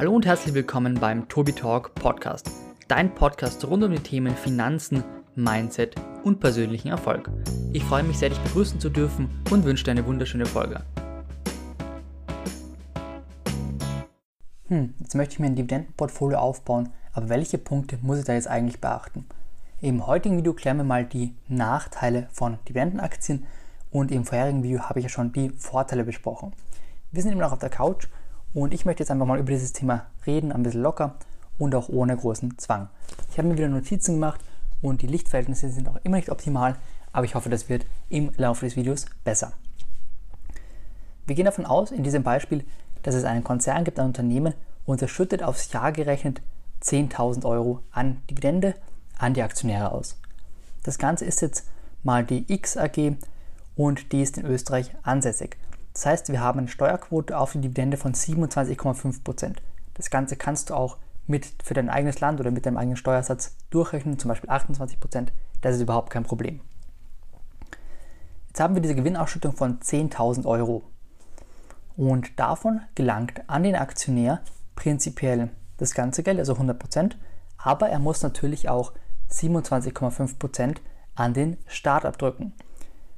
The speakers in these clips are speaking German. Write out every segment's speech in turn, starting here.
Hallo und herzlich willkommen beim Tobi Talk Podcast, dein Podcast rund um die Themen Finanzen, Mindset und persönlichen Erfolg. Ich freue mich sehr, dich begrüßen zu dürfen und wünsche dir eine wunderschöne Folge. Hm, jetzt möchte ich mir ein Dividendenportfolio aufbauen, aber welche Punkte muss ich da jetzt eigentlich beachten? Im heutigen Video klären wir mal die Nachteile von Dividendenaktien und im vorherigen Video habe ich ja schon die Vorteile besprochen. Wir sind immer noch auf der Couch und ich möchte jetzt einfach mal über dieses Thema reden, ein bisschen locker und auch ohne großen Zwang. Ich habe mir wieder Notizen gemacht und die Lichtverhältnisse sind auch immer nicht optimal, aber ich hoffe, das wird im Laufe des Videos besser. Wir gehen davon aus, in diesem Beispiel, dass es einen Konzern gibt, ein Unternehmen, und es schüttet aufs Jahr gerechnet 10.000 Euro an Dividende an die Aktionäre aus. Das Ganze ist jetzt mal die X AG und die ist in Österreich ansässig. Das heißt, wir haben eine Steuerquote auf die Dividende von 27,5%. Das Ganze kannst du auch mit für dein eigenes Land oder mit deinem eigenen Steuersatz durchrechnen, zum Beispiel 28%. Das ist überhaupt kein Problem. Jetzt haben wir diese Gewinnausschüttung von 10.000 Euro. Und davon gelangt an den Aktionär prinzipiell das ganze Geld, also 100%, aber er muss natürlich auch 27,5% an den Staat abdrücken.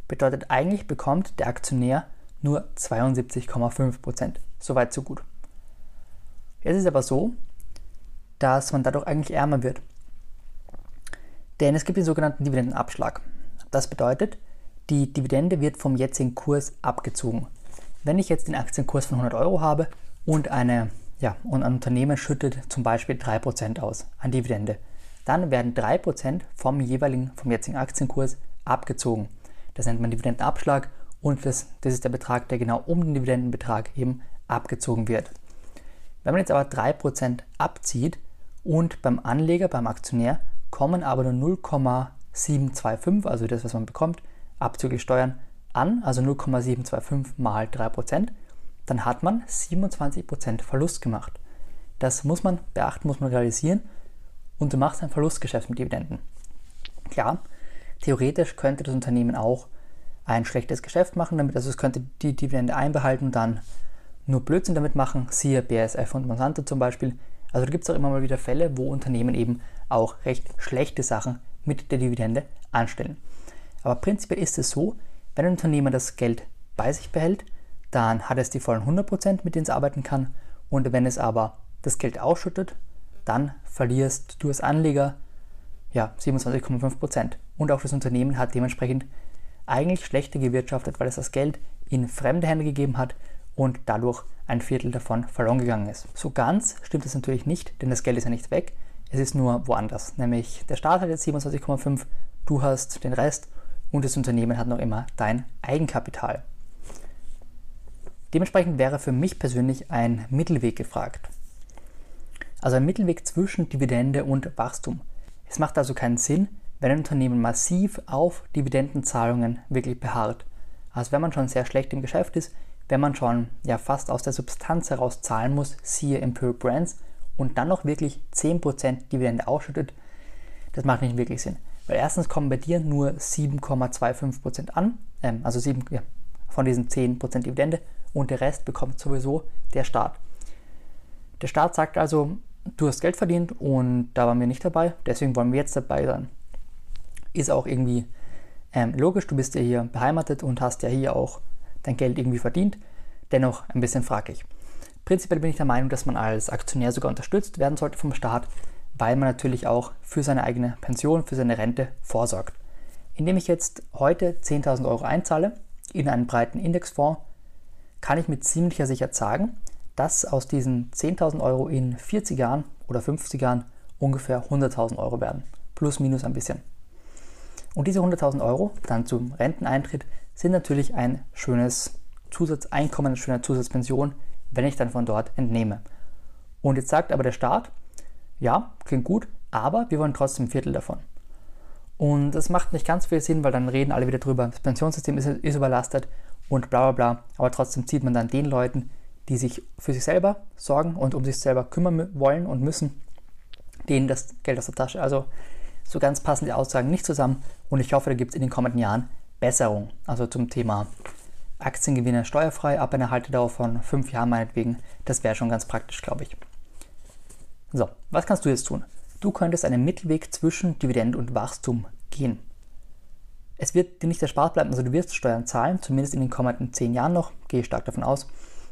Bedeutet eigentlich bekommt der Aktionär nur 72,5%. Soweit so gut. Es ist aber so, dass man dadurch eigentlich ärmer wird. Denn es gibt den sogenannten Dividendenabschlag. Das bedeutet, die Dividende wird vom jetzigen Kurs abgezogen. Wenn ich jetzt den Aktienkurs von 100 Euro habe und, eine, ja, und ein Unternehmen schüttet zum Beispiel 3% aus an Dividende, dann werden 3% vom jeweiligen, vom jetzigen Aktienkurs abgezogen. Das nennt man Dividendenabschlag und das, das ist der Betrag, der genau um den Dividendenbetrag eben abgezogen wird. Wenn man jetzt aber 3% abzieht und beim Anleger, beim Aktionär, kommen aber nur 0,725, also das, was man bekommt, abzüglich Steuern an, also 0,725 mal 3%, dann hat man 27% Verlust gemacht. Das muss man beachten, muss man realisieren und du machst ein Verlustgeschäft mit Dividenden. Klar, theoretisch könnte das Unternehmen auch ein schlechtes Geschäft machen damit, also es könnte die Dividende einbehalten und dann nur Blödsinn damit machen, siehe BASF und Monsanto zum Beispiel. Also da gibt es auch immer mal wieder Fälle, wo Unternehmen eben auch recht schlechte Sachen mit der Dividende anstellen. Aber prinzipiell ist es so, wenn ein Unternehmen das Geld bei sich behält, dann hat es die vollen 100%, mit denen es arbeiten kann. Und wenn es aber das Geld ausschüttet, dann verlierst du als Anleger ja, 27,5%. Und auch das Unternehmen hat dementsprechend eigentlich schlechter gewirtschaftet, weil es das Geld in fremde Hände gegeben hat und dadurch ein Viertel davon verloren gegangen ist. So ganz stimmt es natürlich nicht, denn das Geld ist ja nicht weg, es ist nur woanders. Nämlich der Staat hat jetzt 27,5, du hast den Rest und das Unternehmen hat noch immer dein Eigenkapital. Dementsprechend wäre für mich persönlich ein Mittelweg gefragt. Also ein Mittelweg zwischen Dividende und Wachstum. Es macht also keinen Sinn, wenn ein Unternehmen massiv auf Dividendenzahlungen wirklich beharrt. Also wenn man schon sehr schlecht im Geschäft ist, wenn man schon ja fast aus der Substanz heraus zahlen muss, siehe Imperial Brands, und dann noch wirklich 10% Dividende ausschüttet, das macht nicht wirklich Sinn. Weil erstens kommen bei dir nur 7,25% an, ähm, also 7, ja, von diesen 10% Dividende und der Rest bekommt sowieso der Staat. Der Staat sagt also, du hast Geld verdient und da waren wir nicht dabei, deswegen wollen wir jetzt dabei sein ist auch irgendwie ähm, logisch, du bist ja hier beheimatet und hast ja hier auch dein Geld irgendwie verdient, dennoch ein bisschen fraglich. Prinzipiell bin ich der Meinung, dass man als Aktionär sogar unterstützt werden sollte vom Staat, weil man natürlich auch für seine eigene Pension, für seine Rente vorsorgt. Indem ich jetzt heute 10.000 Euro einzahle in einen breiten Indexfonds, kann ich mit ziemlicher Sicherheit sagen, dass aus diesen 10.000 Euro in 40 Jahren oder 50 Jahren ungefähr 100.000 Euro werden. Plus, minus ein bisschen. Und diese 100.000 Euro dann zum Renteneintritt sind natürlich ein schönes Zusatzeinkommen, eine schöne Zusatzpension, wenn ich dann von dort entnehme. Und jetzt sagt aber der Staat, ja, klingt gut, aber wir wollen trotzdem ein Viertel davon. Und das macht nicht ganz viel Sinn, weil dann reden alle wieder drüber, das Pensionssystem ist, ist überlastet und bla bla bla. Aber trotzdem zieht man dann den Leuten, die sich für sich selber sorgen und um sich selber kümmern wollen und müssen, denen das Geld aus der Tasche. Also so ganz passen die Aussagen nicht zusammen und ich hoffe, da gibt es in den kommenden Jahren Besserung. Also zum Thema Aktiengewinne steuerfrei ab einer Haltedauer von fünf Jahren meinetwegen. Das wäre schon ganz praktisch, glaube ich. So, was kannst du jetzt tun? Du könntest einen Mittelweg zwischen Dividende und Wachstum gehen. Es wird dir nicht erspart bleiben, also du wirst Steuern zahlen, zumindest in den kommenden zehn Jahren noch, gehe ich stark davon aus.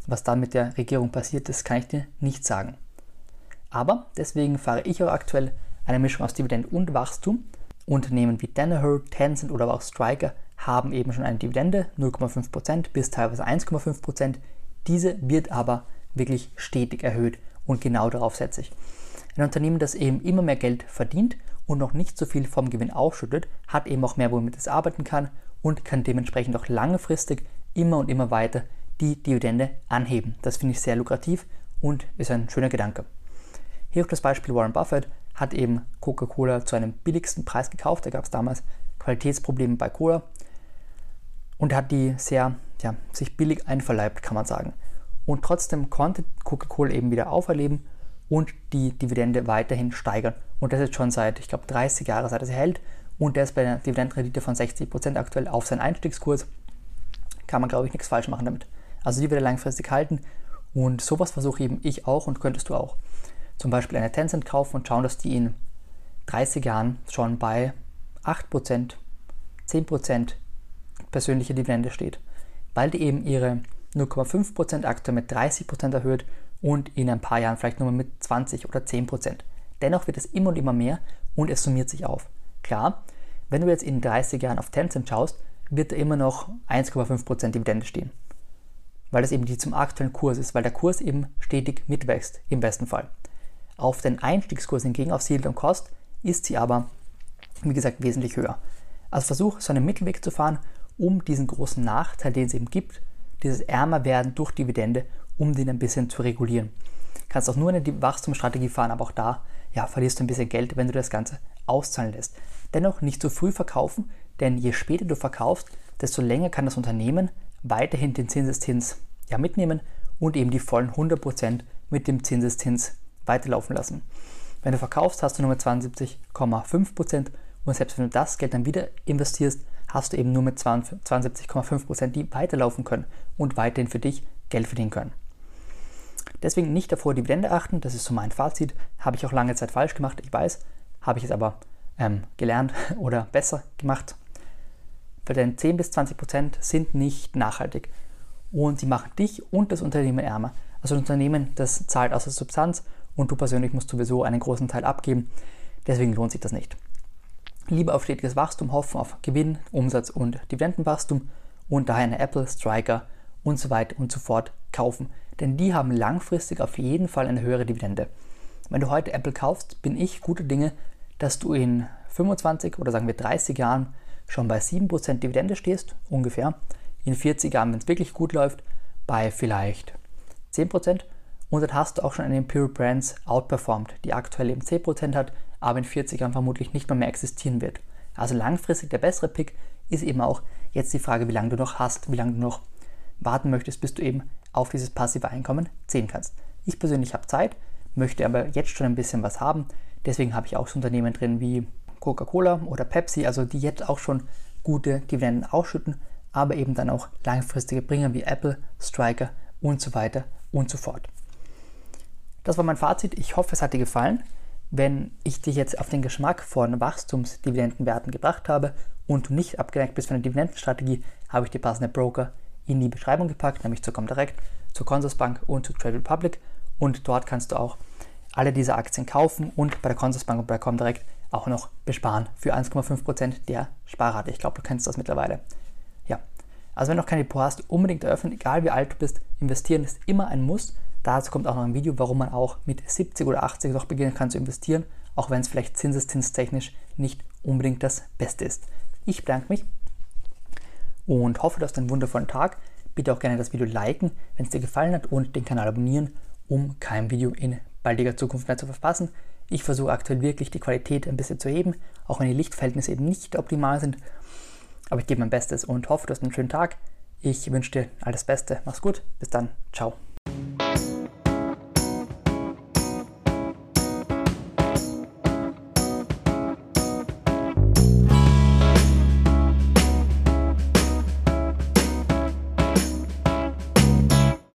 Was dann mit der Regierung passiert ist, kann ich dir nicht sagen. Aber deswegen fahre ich auch aktuell eine Mischung aus Dividende und Wachstum. Unternehmen wie Danaher, Tencent oder auch Striker haben eben schon eine Dividende, 0,5% bis teilweise 1,5%. Diese wird aber wirklich stetig erhöht und genau darauf setze ich. Ein Unternehmen, das eben immer mehr Geld verdient und noch nicht so viel vom Gewinn ausschüttet, hat eben auch mehr, womit es arbeiten kann und kann dementsprechend auch langfristig immer und immer weiter die Dividende anheben. Das finde ich sehr lukrativ und ist ein schöner Gedanke. Hier auch das Beispiel Warren Buffett hat eben Coca-Cola zu einem billigsten Preis gekauft. Da gab es damals Qualitätsprobleme bei Cola und hat die sehr, ja, sich billig einverleibt, kann man sagen. Und trotzdem konnte Coca-Cola eben wieder auferleben und die Dividende weiterhin steigern. Und das ist schon seit, ich glaube, 30 Jahren, seit er sie hält. Und der ist bei einer Dividendenrendite von 60% aktuell auf seinen Einstiegskurs. Kann man, glaube ich, nichts falsch machen damit. Also die wird er langfristig halten. Und sowas versuche eben ich auch und könntest du auch. Zum Beispiel eine Tencent kaufen und schauen, dass die in 30 Jahren schon bei 8%, 10% persönliche Dividende steht. Weil die eben ihre 0,5% aktuell mit 30% erhöht und in ein paar Jahren vielleicht nur mit 20 oder 10%. Dennoch wird es immer und immer mehr und es summiert sich auf. Klar, wenn du jetzt in 30 Jahren auf Tencent schaust, wird da immer noch 1,5% Dividende stehen. Weil das eben die zum aktuellen Kurs ist, weil der Kurs eben stetig mitwächst, im besten Fall. Auf den Einstiegskurs hingegen, auf Yield und Cost, ist sie aber, wie gesagt, wesentlich höher. Also versuch, so einen Mittelweg zu fahren, um diesen großen Nachteil, den es eben gibt, dieses ärmer werden durch Dividende, um den ein bisschen zu regulieren. Du kannst auch nur eine Wachstumsstrategie fahren, aber auch da ja, verlierst du ein bisschen Geld, wenn du das Ganze auszahlen lässt. Dennoch nicht zu früh verkaufen, denn je später du verkaufst, desto länger kann das Unternehmen weiterhin den Zinseszins ja, mitnehmen und eben die vollen 100% mit dem Zinseszins weiterlaufen lassen. Wenn du verkaufst, hast du nur mit 72,5% und selbst wenn du das Geld dann wieder investierst, hast du eben nur mit 72,5%, die weiterlaufen können und weiterhin für dich Geld verdienen können. Deswegen nicht davor Dividende achten, das ist so mein Fazit. Habe ich auch lange Zeit falsch gemacht, ich weiß, habe ich es aber ähm, gelernt oder besser gemacht. Weil denn 10 bis 20 Prozent sind nicht nachhaltig und sie machen dich und das Unternehmen ärmer. Also das Unternehmen, das zahlt aus der Substanz und du persönlich musst sowieso einen großen Teil abgeben. Deswegen lohnt sich das nicht. Lieber auf stetiges Wachstum hoffen, auf Gewinn, Umsatz und Dividendenwachstum und daher eine Apple, Striker und so weiter und so fort kaufen denn die haben langfristig auf jeden Fall eine höhere Dividende. Wenn du heute Apple kaufst, bin ich gute Dinge, dass du in 25 oder sagen wir 30 Jahren schon bei 7% Dividende stehst, ungefähr. In 40 Jahren, wenn es wirklich gut läuft, bei vielleicht 10%. Und dann hast du auch schon eine Imperial Brands outperformed, die aktuell eben 10% hat, aber in 40 Jahren vermutlich nicht mehr, mehr existieren wird. Also langfristig der bessere Pick ist eben auch jetzt die Frage, wie lange du noch hast, wie lange du noch warten möchtest, bis du eben auf dieses passive Einkommen ziehen kannst. Ich persönlich habe Zeit, möchte aber jetzt schon ein bisschen was haben. Deswegen habe ich auch so Unternehmen drin wie Coca-Cola oder Pepsi, also die jetzt auch schon gute Dividenden ausschütten, aber eben dann auch langfristige Bringer wie Apple, Striker und so weiter und so fort. Das war mein Fazit. Ich hoffe, es hat dir gefallen. Wenn ich dich jetzt auf den Geschmack von Wachstumsdividendenwerten gebracht habe und du nicht abgeneigt bist von der Dividendenstrategie, habe ich dir passende Broker in die Beschreibung gepackt, nämlich zu Comdirect, zur Consorsbank und zu Trade Republic. Und dort kannst du auch alle diese Aktien kaufen und bei der Consorsbank und bei Comdirect auch noch besparen für 1,5% der Sparrate. Ich glaube, du kennst das mittlerweile. Ja, also wenn du noch kein Depot hast, unbedingt eröffnen, egal wie alt du bist. Investieren ist immer ein Muss. Dazu kommt auch noch ein Video, warum man auch mit 70 oder 80 noch beginnen kann zu investieren, auch wenn es vielleicht zinseszinstechnisch nicht unbedingt das Beste ist. Ich bedanke mich und hoffe, du hast einen wundervollen Tag. Bitte auch gerne das Video liken, wenn es dir gefallen hat und den Kanal abonnieren, um kein Video in baldiger Zukunft mehr zu verpassen. Ich versuche aktuell wirklich die Qualität ein bisschen zu heben, auch wenn die Lichtverhältnisse eben nicht optimal sind. Aber ich gebe mein Bestes und hoffe, du hast einen schönen Tag. Ich wünsche dir alles Beste. Mach's gut. Bis dann. Ciao.